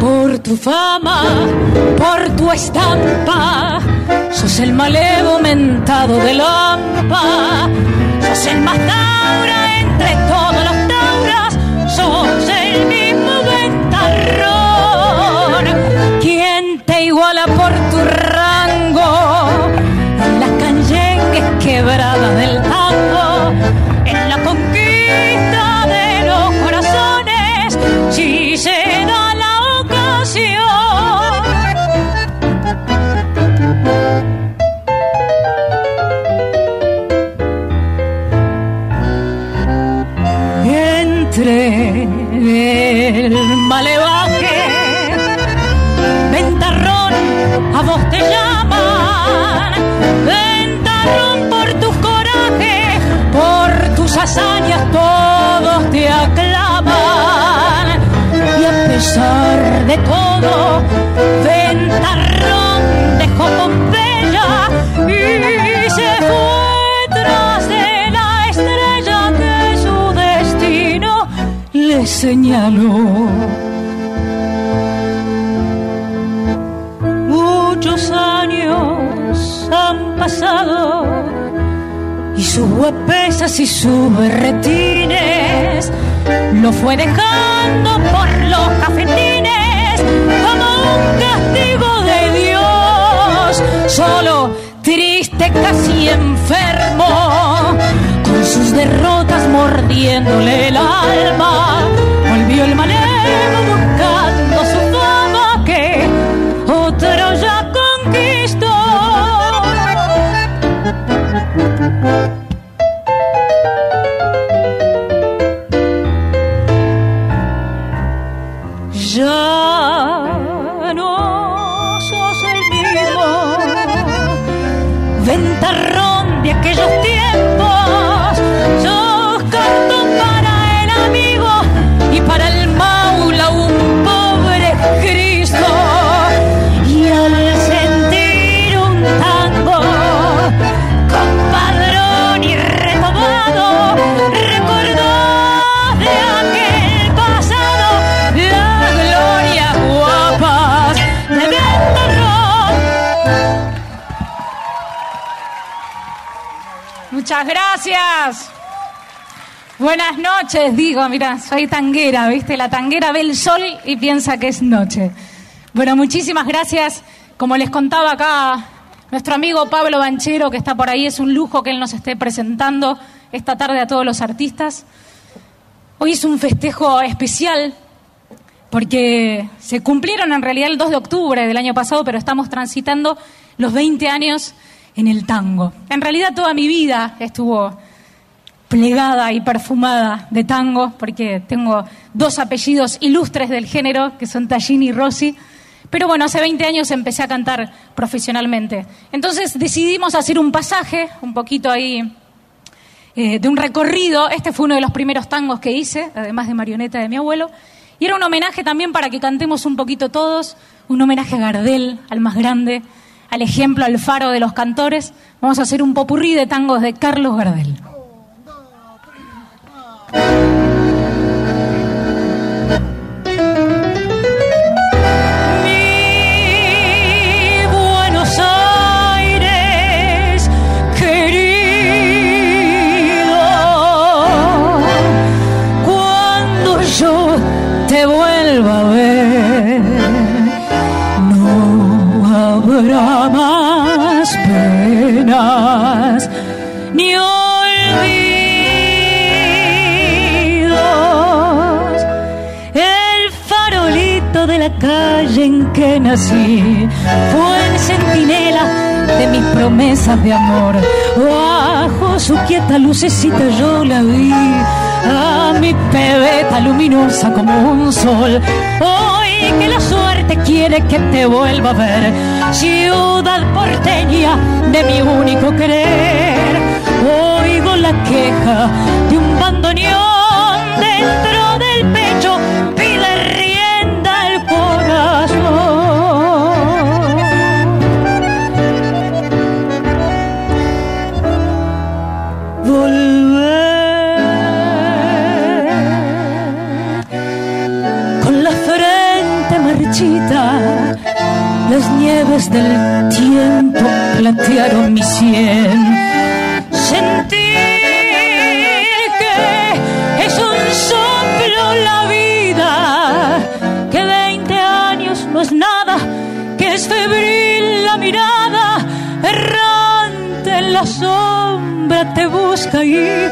Por tu fama, por tu estampa, sos el malevo mentado de Lampa, sos el más taura entre todos los tauras, sos el mismo ventarrón. ¿Quién te iguala por tu quebradas del tango, en la conquista hazañas todos te aclaman. Y a pesar de todo, ventarrón dejó Pompeya y se fue tras de la estrella que su destino le señaló. Muchos años han pasado y sus huepesas y sus berretines lo fue dejando por los cafetines como un castigo de Dios, solo, triste, casi enfermo, con sus derrotas mordiéndole el alma, volvió el malevo Ya Muchas gracias. Buenas noches, digo, mira, soy tanguera, ¿viste? La tanguera ve el sol y piensa que es noche. Bueno, muchísimas gracias. Como les contaba acá, nuestro amigo Pablo Banchero, que está por ahí, es un lujo que él nos esté presentando esta tarde a todos los artistas. Hoy es un festejo especial porque se cumplieron en realidad el 2 de octubre del año pasado, pero estamos transitando los 20 años en el tango. En realidad toda mi vida estuvo plegada y perfumada de tango, porque tengo dos apellidos ilustres del género, que son Tallini y Rossi. Pero bueno, hace 20 años empecé a cantar profesionalmente. Entonces decidimos hacer un pasaje, un poquito ahí, eh, de un recorrido. Este fue uno de los primeros tangos que hice, además de marioneta de mi abuelo. Y era un homenaje también para que cantemos un poquito todos, un homenaje a Gardel, al más grande, al ejemplo, al faro de los cantores. Vamos a hacer un popurrí de tangos de Carlos Gardel. De amor. Bajo su quieta lucecita yo la vi, a mi pebeta luminosa como un sol. Hoy que la suerte quiere que te vuelva a ver, ciudad porteña de mi único querer. Oigo la queja de un bandoneón dentro del pecho, nieves del tiempo platearon mi sien. Sentí que es un soplo la vida, que 20 años no es nada, que es febril la mirada, errante en la sombra te busca y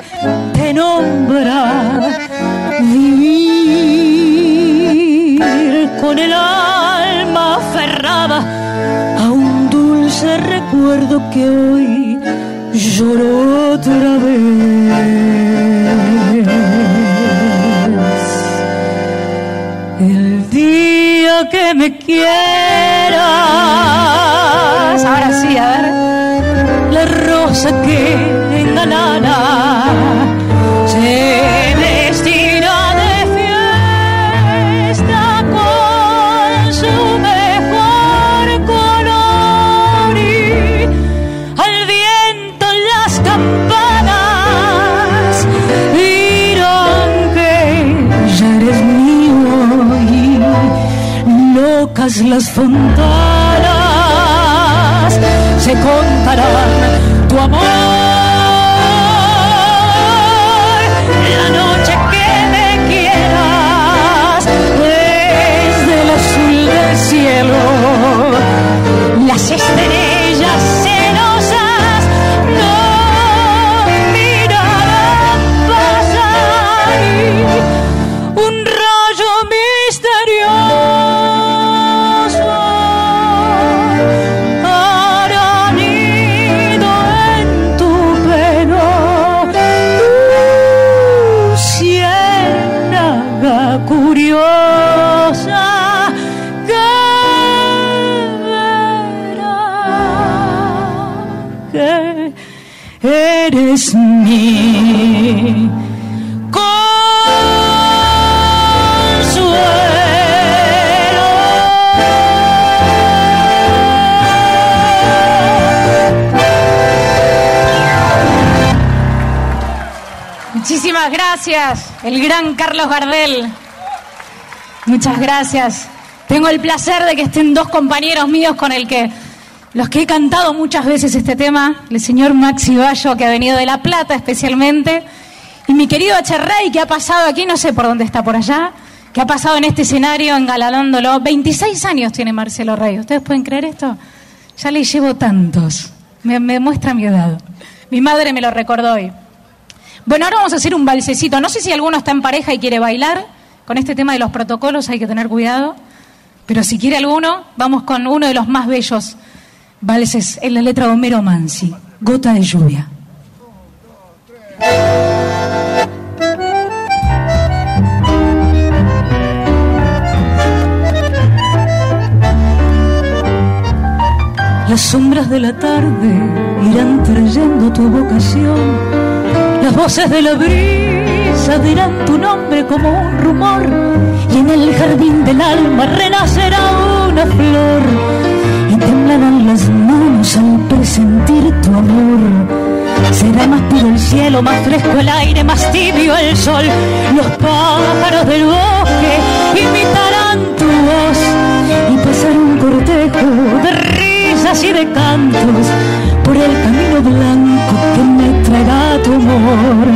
te nombra. Vivir con el alma recuerdo que hoy lloro otra vez. El día que me quieras, ahora la rosa que engalana las fontanas se contarán. Tu amor el gran Carlos Gardel. Muchas gracias. Tengo el placer de que estén dos compañeros míos con que los que he cantado muchas veces este tema, el señor Maxi Bayo, que ha venido de La Plata especialmente, y mi querido Echerrey, que ha pasado aquí, no sé por dónde está por allá, que ha pasado en este escenario engalanándolo. 26 años tiene Marcelo Rey. ¿Ustedes pueden creer esto? Ya le llevo tantos. Me, me muestra mi edad. Mi madre me lo recordó hoy. Bueno, ahora vamos a hacer un balsecito. No sé si alguno está en pareja y quiere bailar. Con este tema de los protocolos hay que tener cuidado. Pero si quiere alguno, vamos con uno de los más bellos valses en la letra de Homero Mansi. Gota de lluvia. Las sombras de la tarde irán trayendo tu vocación. Las voces de la brisa dirán tu nombre como un rumor. Y en el jardín del alma renacerá una flor. Y temblarán las manos al presentir tu amor. Será más puro el cielo, más fresco el aire, más tibio el sol. Los pájaros del bosque imitarán tu voz y pasará un cortejo de risas y de cantos por el camino blanco que me traerá amor.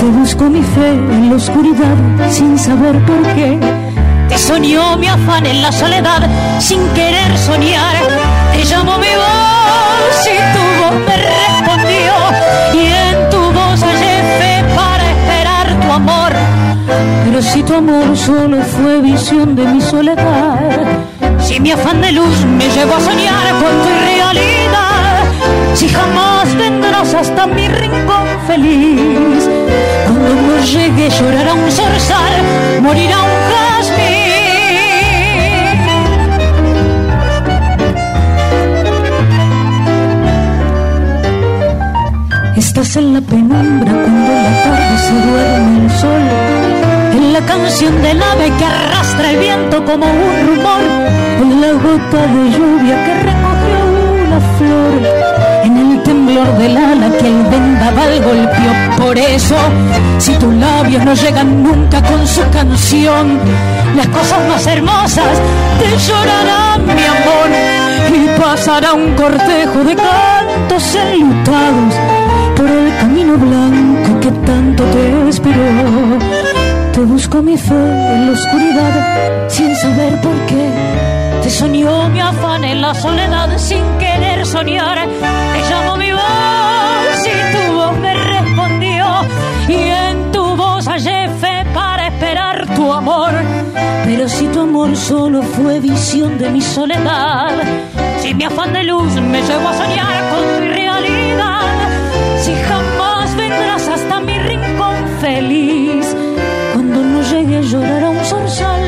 Te busco mi fe en la oscuridad sin saber por qué. Te soñó mi afán en la soledad sin querer soñar. Te llamó mi voz y tu voz me respondió. Y en tu voz hallé fe para esperar tu amor. Pero si tu amor solo fue visión de mi soledad, si mi afán de luz me llevó a soñar con tu irrealidad, si jamás vendrás hasta mi rincón feliz, cuando no llegue llorará un zorzal, morirá un jazmín. Estás en la penumbra cuando la tarde se duerme el sol. En la canción del ave que arrastra el viento como un rumor. En la gota de lluvia que recogió una flor. Flor del ala que el vendaval golpeó. Por eso, si tus labios no llegan nunca con su canción, las cosas más hermosas te llorarán, mi amor, y pasará un cortejo de cantos enlutados por el camino blanco que tanto te esperó. Te busco mi fe en la oscuridad sin saber por qué te soñó mi afán en la soledad sin querer soñar. Te llamo mi amor. Pero si tu amor solo fue visión de mi soledad, si mi afán de luz me llevó a soñar con tu realidad, si jamás vendrás hasta mi rincón feliz, cuando no llegue a llorar a un zorzal,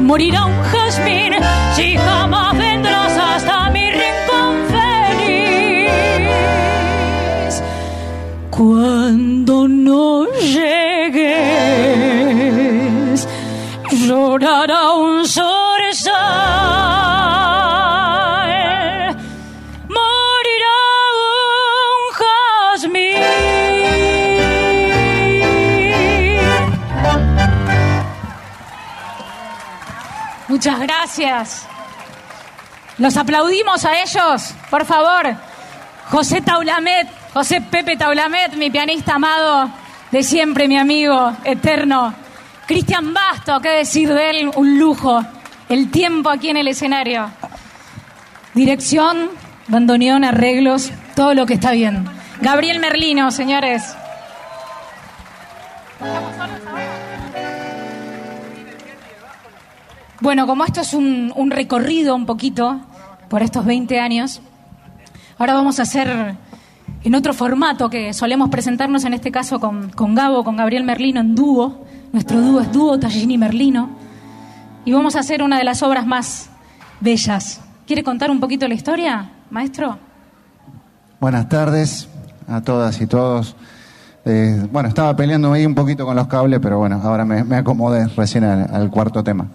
morirá un jazmín si jamás vendrás hasta mi rincón feliz. Cuando no llegues, llorará un zorzal, morirá un jazmín. Muchas gracias. Los aplaudimos a ellos, por favor. José Taulamet, José Pepe Taulamet, mi pianista amado de siempre, mi amigo eterno. Cristian Basto, qué decir de él, un lujo. El tiempo aquí en el escenario. Dirección, bandoneón, arreglos, todo lo que está bien. Gabriel Merlino, señores. Bueno, como esto es un, un recorrido un poquito por estos 20 años, ahora vamos a hacer en otro formato que solemos presentarnos, en este caso con, con Gabo, con Gabriel Merlino en dúo. Nuestro dúo es dúo Tallini Merlino. Y vamos a hacer una de las obras más bellas. ¿Quiere contar un poquito la historia, maestro? Buenas tardes a todas y todos. Eh, bueno, estaba peleando ahí un poquito con los cables, pero bueno, ahora me, me acomodé recién al, al cuarto tema.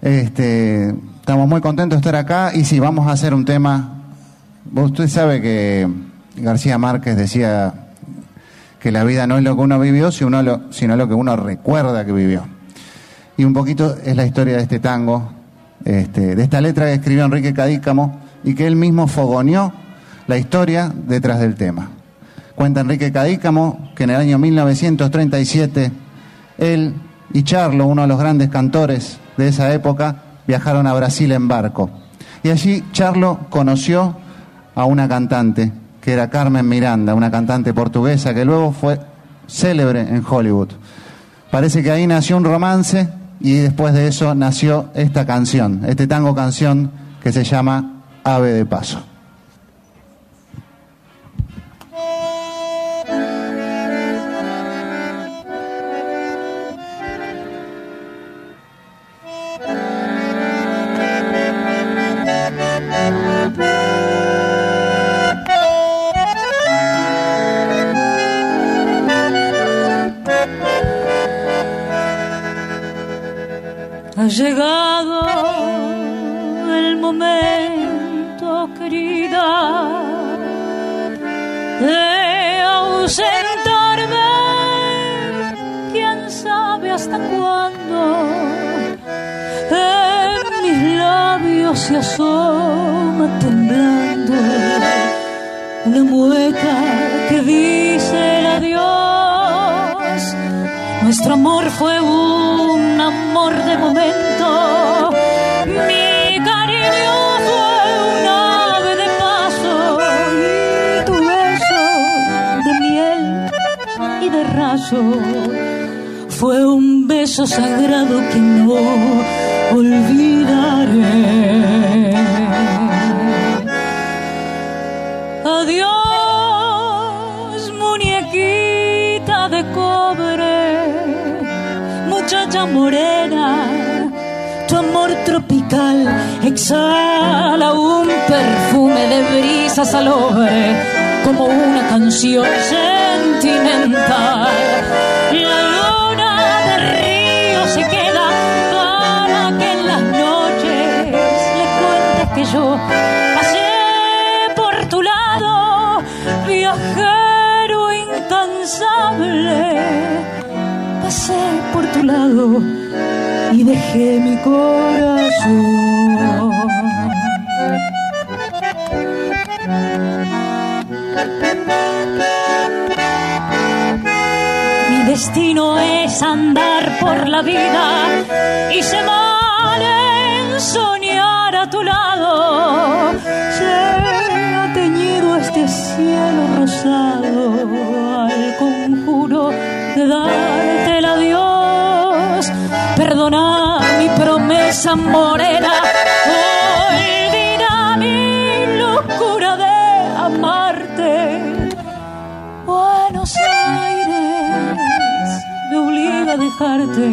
Este, estamos muy contentos de estar acá y sí, vamos a hacer un tema. Usted sabe que García Márquez decía que la vida no es lo que uno vivió, sino lo, sino lo que uno recuerda que vivió. Y un poquito es la historia de este tango, este, de esta letra que escribió Enrique Cadícamo y que él mismo fogoneó la historia detrás del tema. Cuenta Enrique Cadícamo que en el año 1937 él y Charlo, uno de los grandes cantores de esa época, viajaron a Brasil en barco. Y allí Charlo conoció a una cantante, que era Carmen Miranda, una cantante portuguesa que luego fue célebre en Hollywood. Parece que ahí nació un romance y después de eso nació esta canción, este tango canción que se llama Ave de Paso. Llegado el momento, querida, de ausentarme. Quién sabe hasta cuándo. En mis labios se asoma temblando una mueca que dice Nuestro amor fue un amor de momento. Mi cariño fue un ave de paso y tu beso de miel y de raso fue un beso sagrado que no olvidaré. Adiós, muñequita de cobre, muchacha morena, tu amor tropical exhala un perfume de brisa salobre como una canción sentimental. La luna del río se queda para que en las noches le cuentes que yo pasé por tu lado, viajé incansable. Pasé por tu lado y dejé mi corazón. Mi destino es andar por la vida y se mal en soñar a tu lado. Se ha teñido este cielo rosado al conjuro de darte el adiós. Perdona mi promesa morena. Olvida mi locura de amarte. Buenos Aires me obliga a dejarte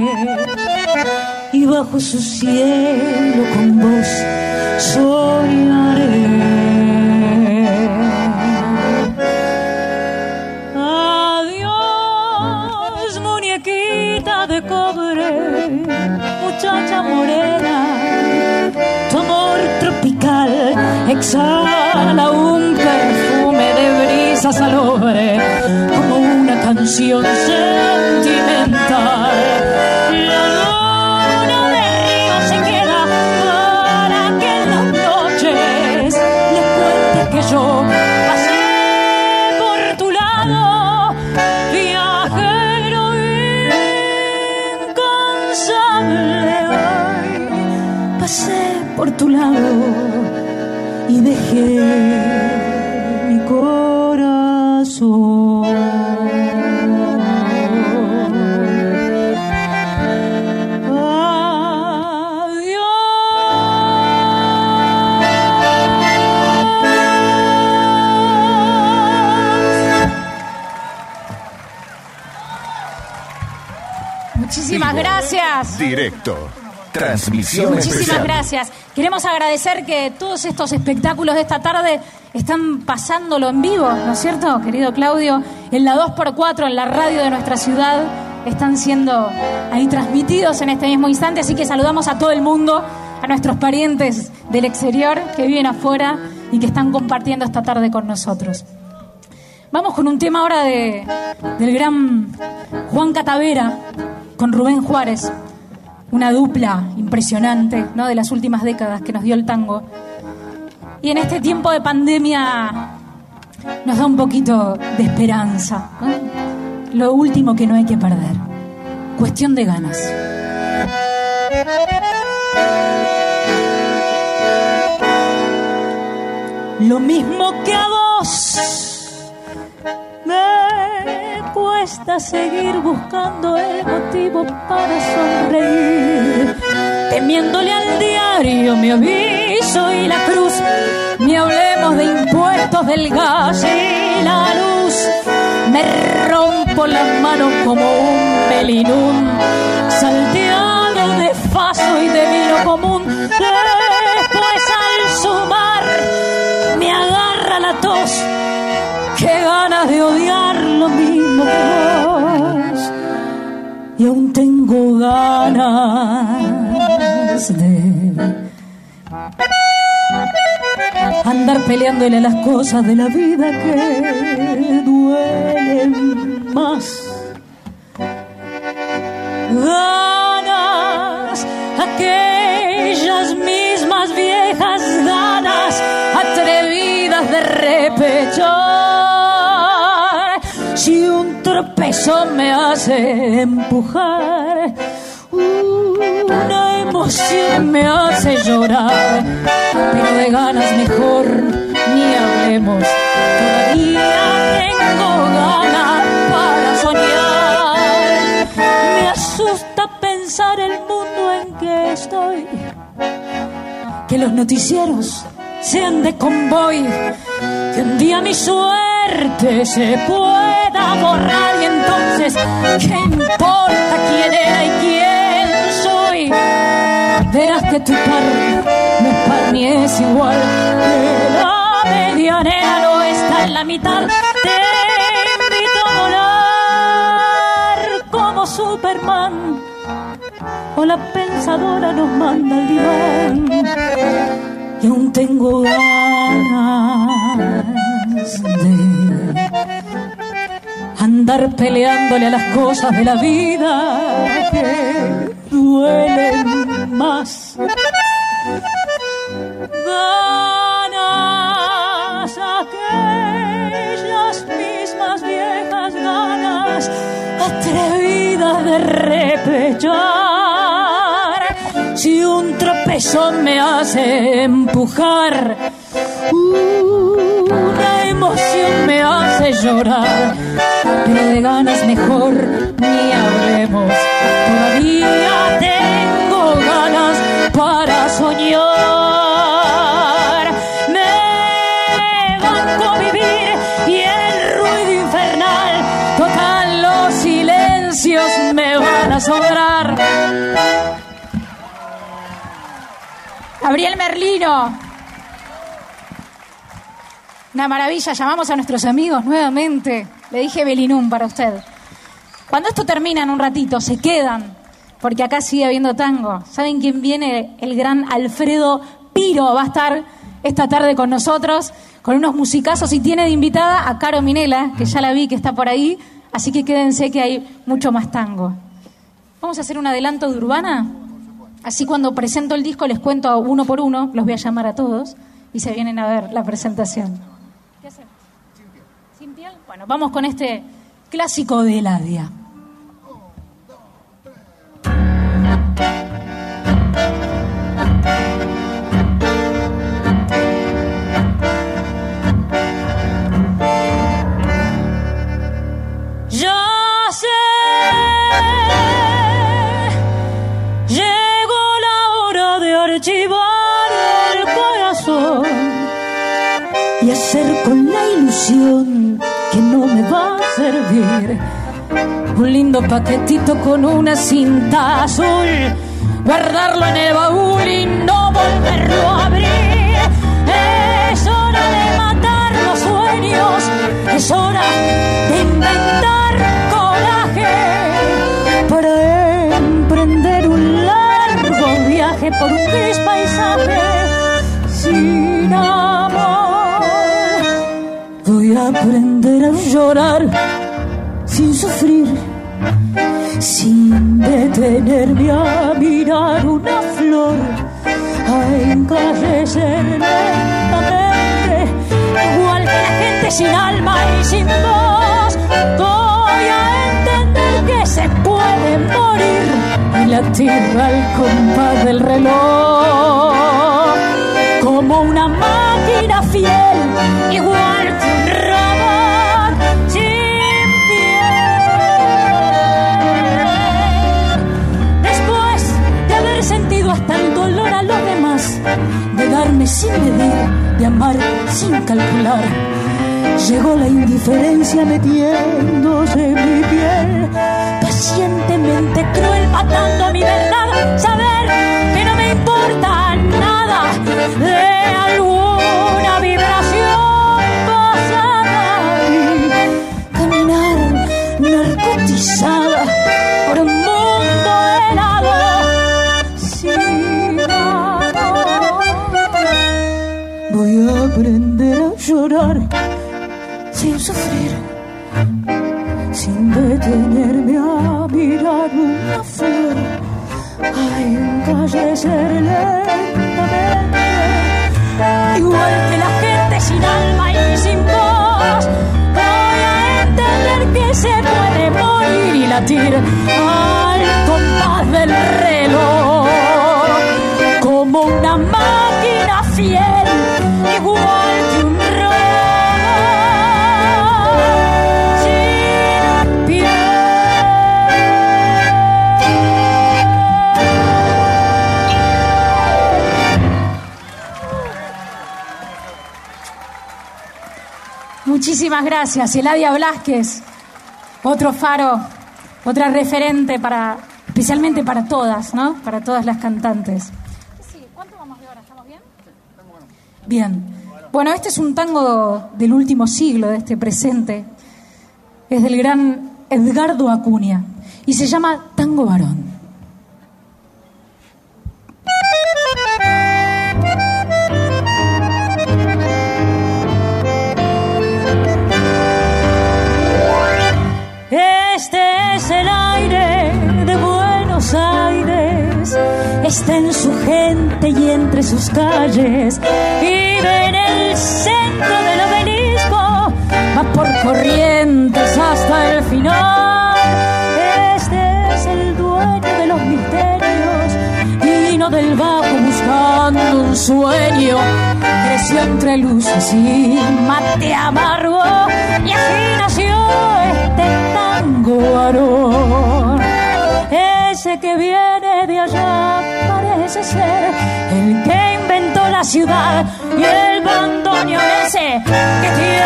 y bajo su cielo con vos soñaré. Muchacha morena. Tu amor tropical exhala un perfume de brisa salobre, como una canción dejé mi corazón. Muchísimas Vivo, gracias. Directo. Transmisión Muchísimas especial. gracias. Queremos agradecer que todos estos espectáculos de esta tarde están pasándolo en vivo, ¿no es cierto, querido Claudio? En la 2x4, en la radio de nuestra ciudad, están siendo ahí transmitidos en este mismo instante. Así que saludamos a todo el mundo, a nuestros parientes del exterior que viven afuera y que están compartiendo esta tarde con nosotros. Vamos con un tema ahora de, del gran Juan Catavera con Rubén Juárez, una dupla impresionante ¿no? de las últimas décadas que nos dio el tango. Y en este tiempo de pandemia nos da un poquito de esperanza. Lo último que no hay que perder. Cuestión de ganas. Lo mismo que a vos me cuesta seguir buscando el motivo para sonreír, temiéndole al diario mi aviso y la cruz, ni hablemos de impuestos del gas y la luz. Me rompo las manos como un melinún, salteado de faso y de vino común. Vos. Y aún tengo ganas de andar peleándole las cosas de la vida que duelen más. Ganas, aquellas mismas viejas ganas atrevidas de repechar. Tropezo me hace empujar, una emoción me hace llorar, pero de ganas mejor ni hablemos. Todavía tengo ganas para soñar. Me asusta pensar el mundo en que estoy. Que los noticieros sean de convoy. Que un día mi suerte se pueda borrar y entonces, ¿qué importa quién era y quién soy? Verás que tu par no es par ni es igual. Que la medianera no está en la mitad. Te invito a volar como Superman. O la pensadora nos manda al diván. Y aún tengo ganas andar peleándole a las cosas de la vida que duelen más. Ganas, aquellas mismas viejas ganas, atrevidas de repechar. Si un tropezón me hace empujar, emoción me hace llorar, pero de ganas mejor ni hablemos. Todavía tengo ganas para soñar. Me banco vivir y el ruido infernal, total los silencios me van a sobrar. Gabriel Merlino. Una maravilla, llamamos a nuestros amigos nuevamente. Le dije Belinum para usted. Cuando esto termina en un ratito, se quedan, porque acá sigue habiendo tango. ¿Saben quién viene? El gran Alfredo Piro va a estar esta tarde con nosotros, con unos musicazos y tiene de invitada a Caro Minela, que ya la vi que está por ahí, así que quédense que hay mucho más tango. Vamos a hacer un adelanto de Urbana. Así cuando presento el disco les cuento uno por uno, los voy a llamar a todos y se vienen a ver la presentación. Bueno, vamos con este clásico de Eladia. Ya sé, llegó la hora de archivar el corazón y hacer con la ilusión que no me va a servir. Un lindo paquetito con una cinta azul, guardarlo en el baúl y no volverlo a abrir. Es hora de matar los sueños, es hora de inventar llorar sin sufrir, sin detenerme a mirar una flor, a encallecer lentamente, igual que la gente sin alma y sin voz. Voy a entender que se puede morir y latir al compás del reloj, como una máquina fiel, igual sin medir, de amar sin calcular, llegó la indiferencia metiéndose en mi piel, pacientemente cruel, matando mi verdad, saber que no me importa nada. De alguna aprender a llorar sin sufrir, sin detenerme a mirar una flor, a encallecer lentamente, igual que la gente sin alma y sin voz. Voy a entender que se puede morir y latir al compás del reloj, como una máquina fiel, Muchísimas gracias, Eladia Blasquez. Otro faro, otra referente para, especialmente para todas, ¿no? Para todas las cantantes. ¿Cuánto vamos de hora? ¿Estamos bien? Bien. Bueno, este es un tango del último siglo, de este presente. Es del gran Edgardo Acuña y se llama Tango Varón. Está en su gente y entre sus calles, vive en el centro del obelisco, va por corrientes hasta el final. Este es el dueño de los misterios, vino del bajo buscando un sueño, creció entre luces y mate amargo, y así nació este tango varón. Ese que viene de allá el que inventó la ciudad y el bandoneón ese que tiene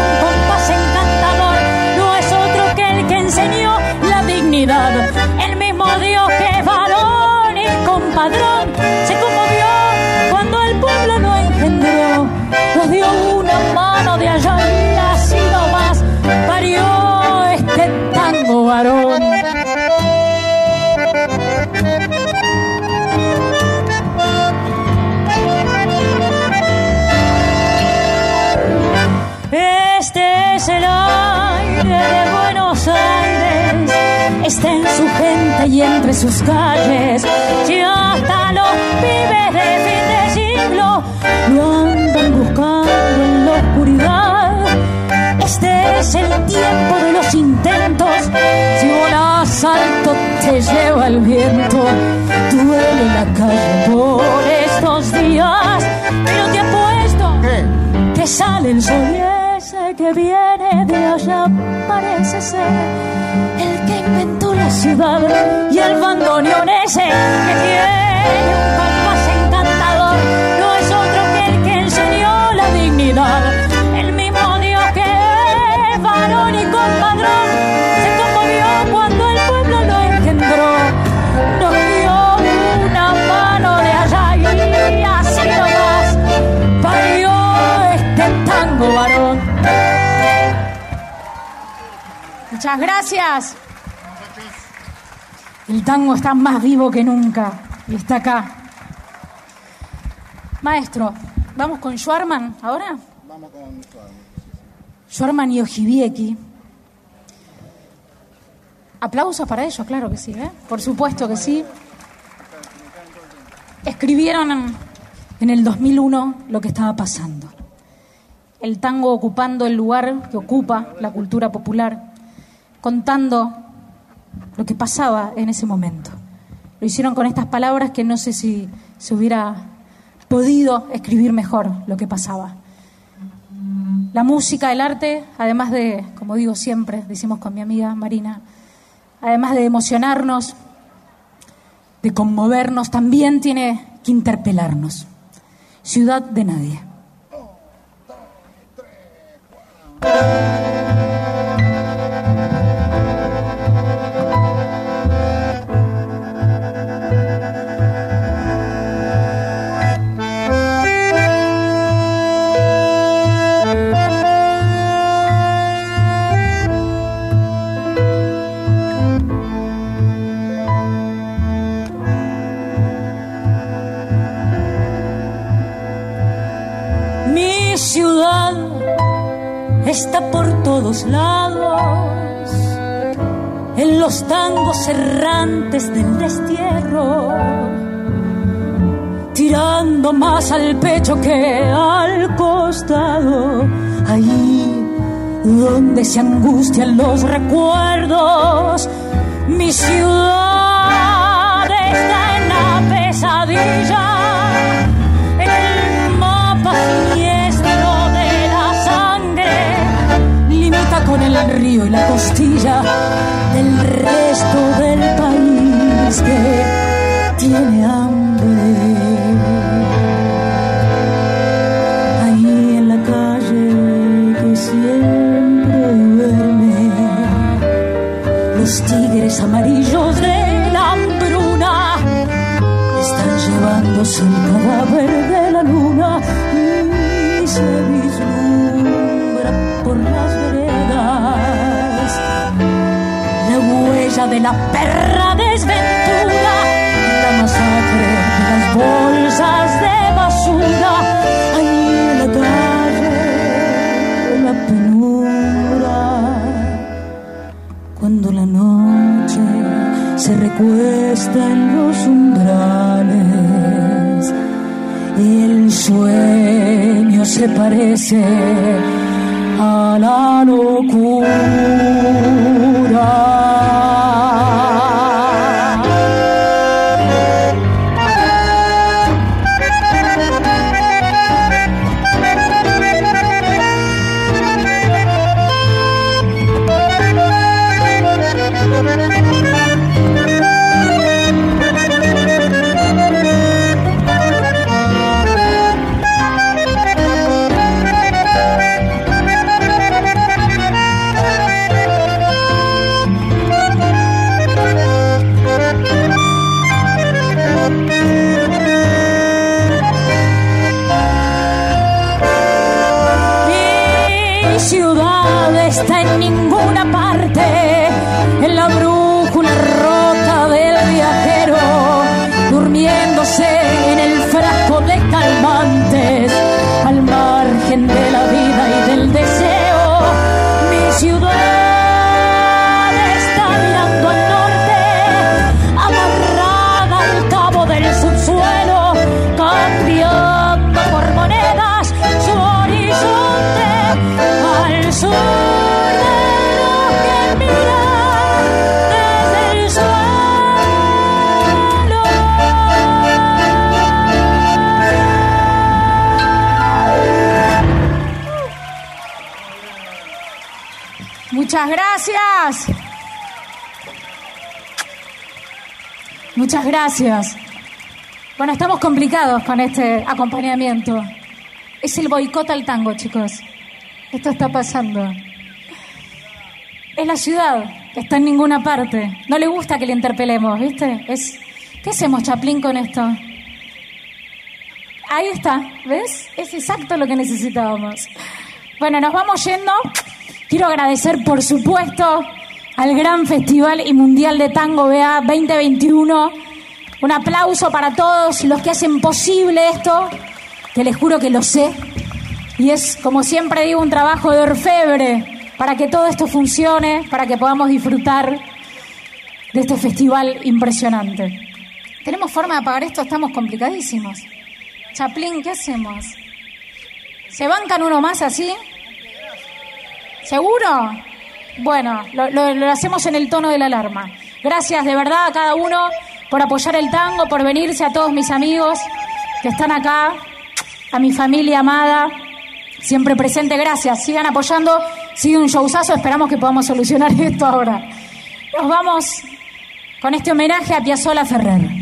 un compás encantador no es otro que el que enseñó la dignidad, el mismo Dios que es varón y compadrón está en su gente y entre sus calles, y hasta los pibes de fin de siglo lo andan buscando en la oscuridad. Este es el tiempo de los intentos, si volas alto te lleva el viento, duele la calle por estos días, pero te apuesto que sale el sol y ese que viene de allá parece ser el que inventó y el bandoneón ese que tiene un compás encantador. No es otro que el que enseñó la dignidad. El mismo Dios que varón y compadrón se conmovió cuando el pueblo lo engendró. Nos dio una mano de allá y así nomás parió este tango varón. Muchas gracias. El tango está más vivo que nunca y está acá. Maestro, ¿vamos con Schwarman ahora? Vamos con Schwarman y Ojibieki. Aplausos para ellos, claro que sí, ¿eh? Por supuesto que sí. Escribieron en, en el 2001 lo que estaba pasando. El tango ocupando el lugar que ocupa la cultura popular, contando lo que pasaba en ese momento. Lo hicieron con estas palabras que no sé si se hubiera podido escribir mejor lo que pasaba. La música, el arte, además de, como digo siempre, decimos con mi amiga Marina, además de emocionarnos, de conmovernos, también tiene que interpelarnos. Ciudad de nadie. Mi lados, en los tangos errantes del destierro, tirando más al pecho que al costado, ahí donde se angustian los recuerdos. Mi ciudad está en la pesadilla el río y la costilla del resto del país que tiene hambre. Ahí en la calle que siempre duerme los tigres amarillos de la hambruna están llevándose el cadáver de la perra desventura la masacre de las bolsas de basura ahí en la calle en la penumbra se recuesta en los umbrales y el sueño se parece a la locura. Muchas gracias. Bueno, estamos complicados con este acompañamiento. Es el boicot al tango, chicos. Esto está pasando. Es la ciudad, está en ninguna parte. No le gusta que le interpelemos, ¿viste? Es, ¿Qué hacemos, Chaplín, con esto? Ahí está, ¿ves? Es exacto lo que necesitábamos. Bueno, nos vamos yendo. Quiero agradecer, por supuesto, al gran Festival y Mundial de Tango BA 2021. Un aplauso para todos los que hacen posible esto, que les juro que lo sé. Y es, como siempre digo, un trabajo de orfebre para que todo esto funcione, para que podamos disfrutar de este festival impresionante. ¿Tenemos forma de pagar esto? Estamos complicadísimos. Chaplín, ¿qué hacemos? ¿Se bancan uno más así? ¿Seguro? Bueno, lo, hacemos en el tono de la alarma. Gracias de verdad a cada uno por apoyar el tango, por venirse, a todos mis amigos que están acá, a mi familia amada, siempre presente. Gracias, sigan apoyando, sigue un showzazo, esperamos que podamos solucionar esto ahora. Nos vamos con este homenaje a Piazzolla Ferrer.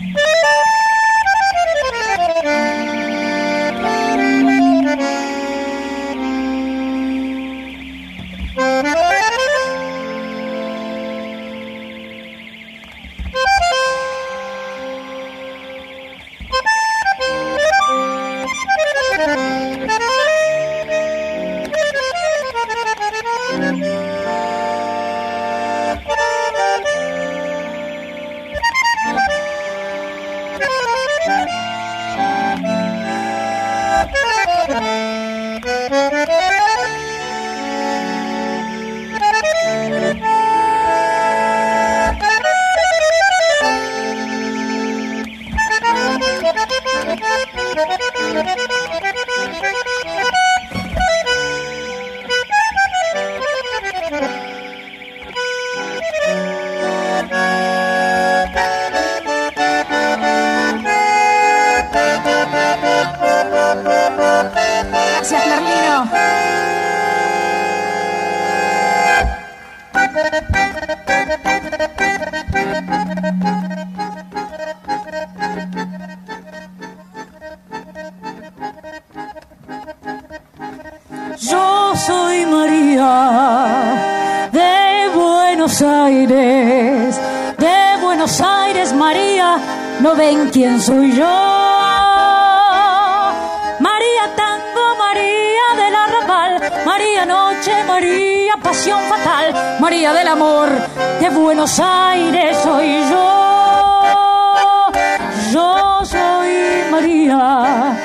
¿No ven quién soy yo? María Tango, María del Arrabal, María Noche, María Pasión Fatal, María del Amor, de Buenos Aires soy yo. Yo soy María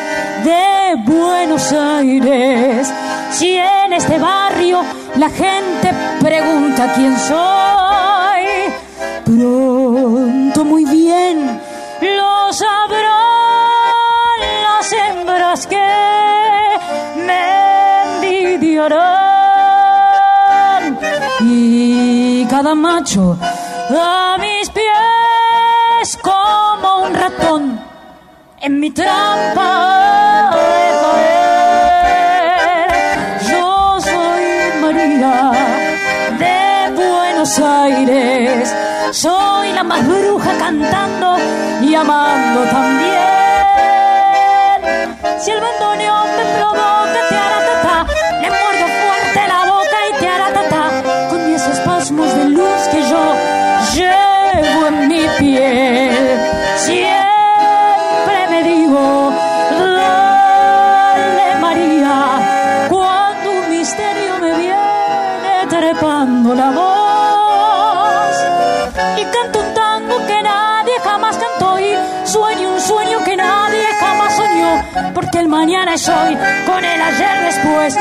de Buenos Aires. Si en este barrio la gente pregunta quién soy, a mis pies como un ratón en mi trampa de caer. Yo soy María de Buenos Aires, soy la más bruja cantando y amando también. Si el bandoneón te provoca, te hará porque el mañana es hoy, con el ayer después.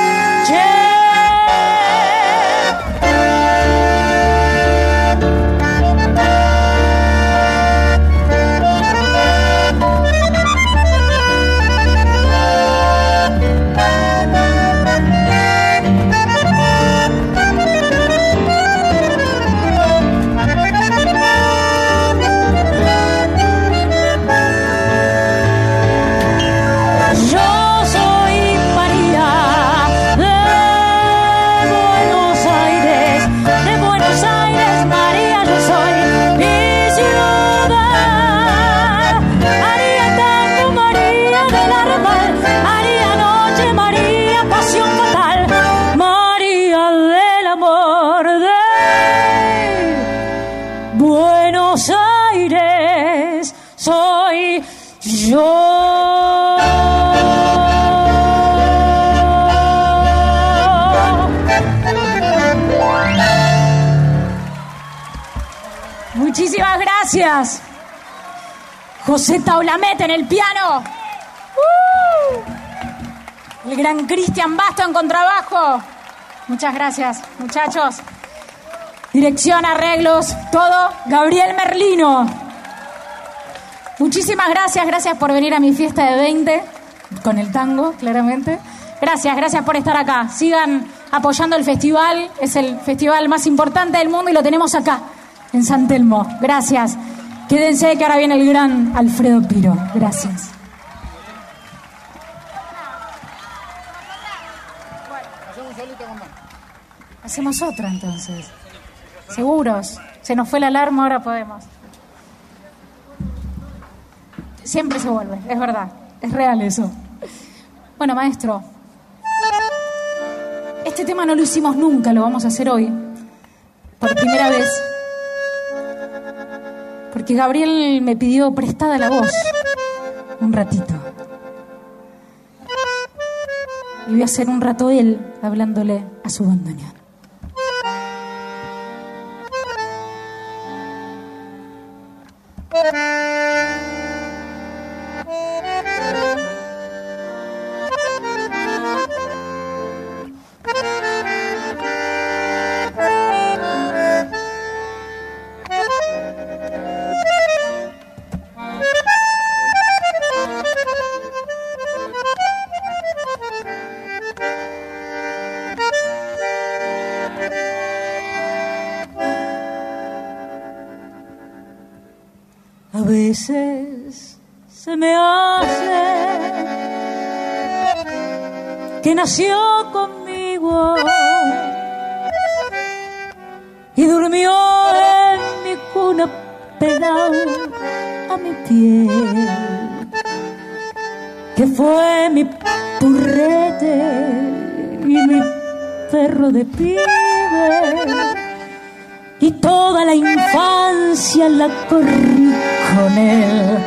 Gracias. José Taulamete en el piano. ¡Uh! El gran Cristian Basto en contrabajo. Muchas gracias, muchachos. Dirección, arreglos, todo. Gabriel Merlino. Muchísimas gracias, gracias por venir a mi fiesta de 20, con el tango, claramente. Gracias, gracias por estar acá. Sigan apoyando el festival, es el festival más importante del mundo y lo tenemos acá, en San Telmo. Gracias. Quédense que ahora viene el gran Alfredo Piro. Gracias. Hacemos otra entonces. Seguros. Se nos fue la alarma, ahora podemos. Siempre se vuelve, es verdad, es real eso. Bueno, maestro, este tema no lo hicimos nunca, lo vamos a hacer hoy, por primera vez, porque Gabriel me pidió prestada la voz un ratito. Y voy a hacer un rato él hablándole a su bandoneón. Nació conmigo y durmió en mi cuna pegado a mi piel, que fue mi purrete y mi perro de pibe y toda la infancia la corrí con él.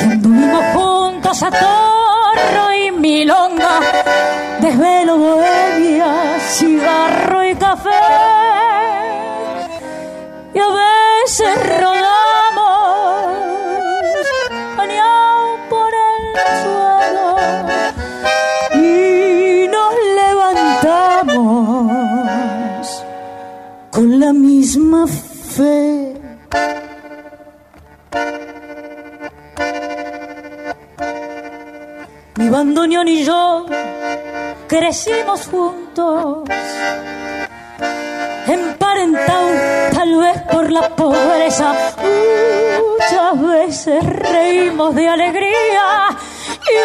Que anduvimos juntos a torro y milonga, desvelo, bohemia, cigarro y café. Y a veces rodamos, bañados por el suelo, y nos levantamos con la misma fe. Bandoneón y yo crecimos juntos, emparentados por la pobreza, muchas veces reímos de alegría y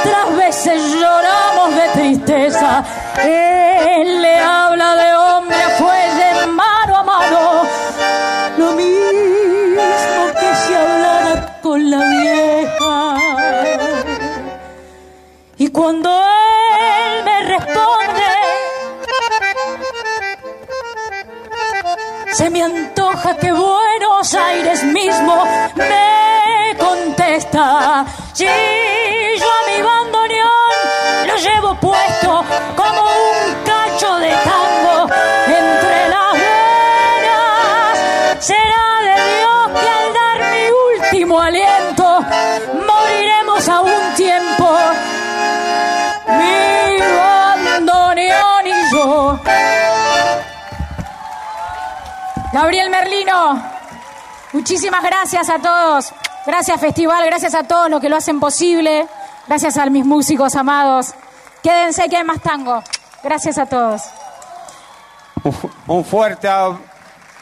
otras veces lloramos de tristeza. Él le habla de hombre Y cuando él me responde, se me antoja que Buenos Aires mismo me contesta. Si yo a mi bandoneón lo llevo puesto como un cacho de tango Muchísimas gracias a todos. Gracias Festival, gracias a todos los que lo hacen posible. Gracias a mis músicos amados. Quédense que hay más tango. Gracias a todos. Un fuerte,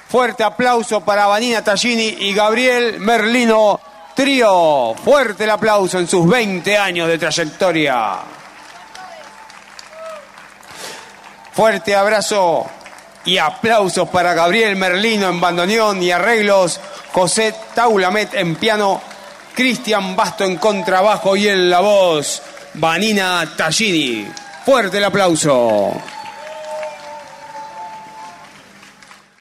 fuerte aplauso para Vanina Tallini y Gabriel Merlino Trío. Fuerte el aplauso en sus 20 años de trayectoria. Fuerte abrazo y aplausos para Gabriel Merlino en bandoneón y arreglos, José Taulamet en piano, Cristian Basto en contrabajo y en la voz, Vanina Tallini. Fuerte el aplauso.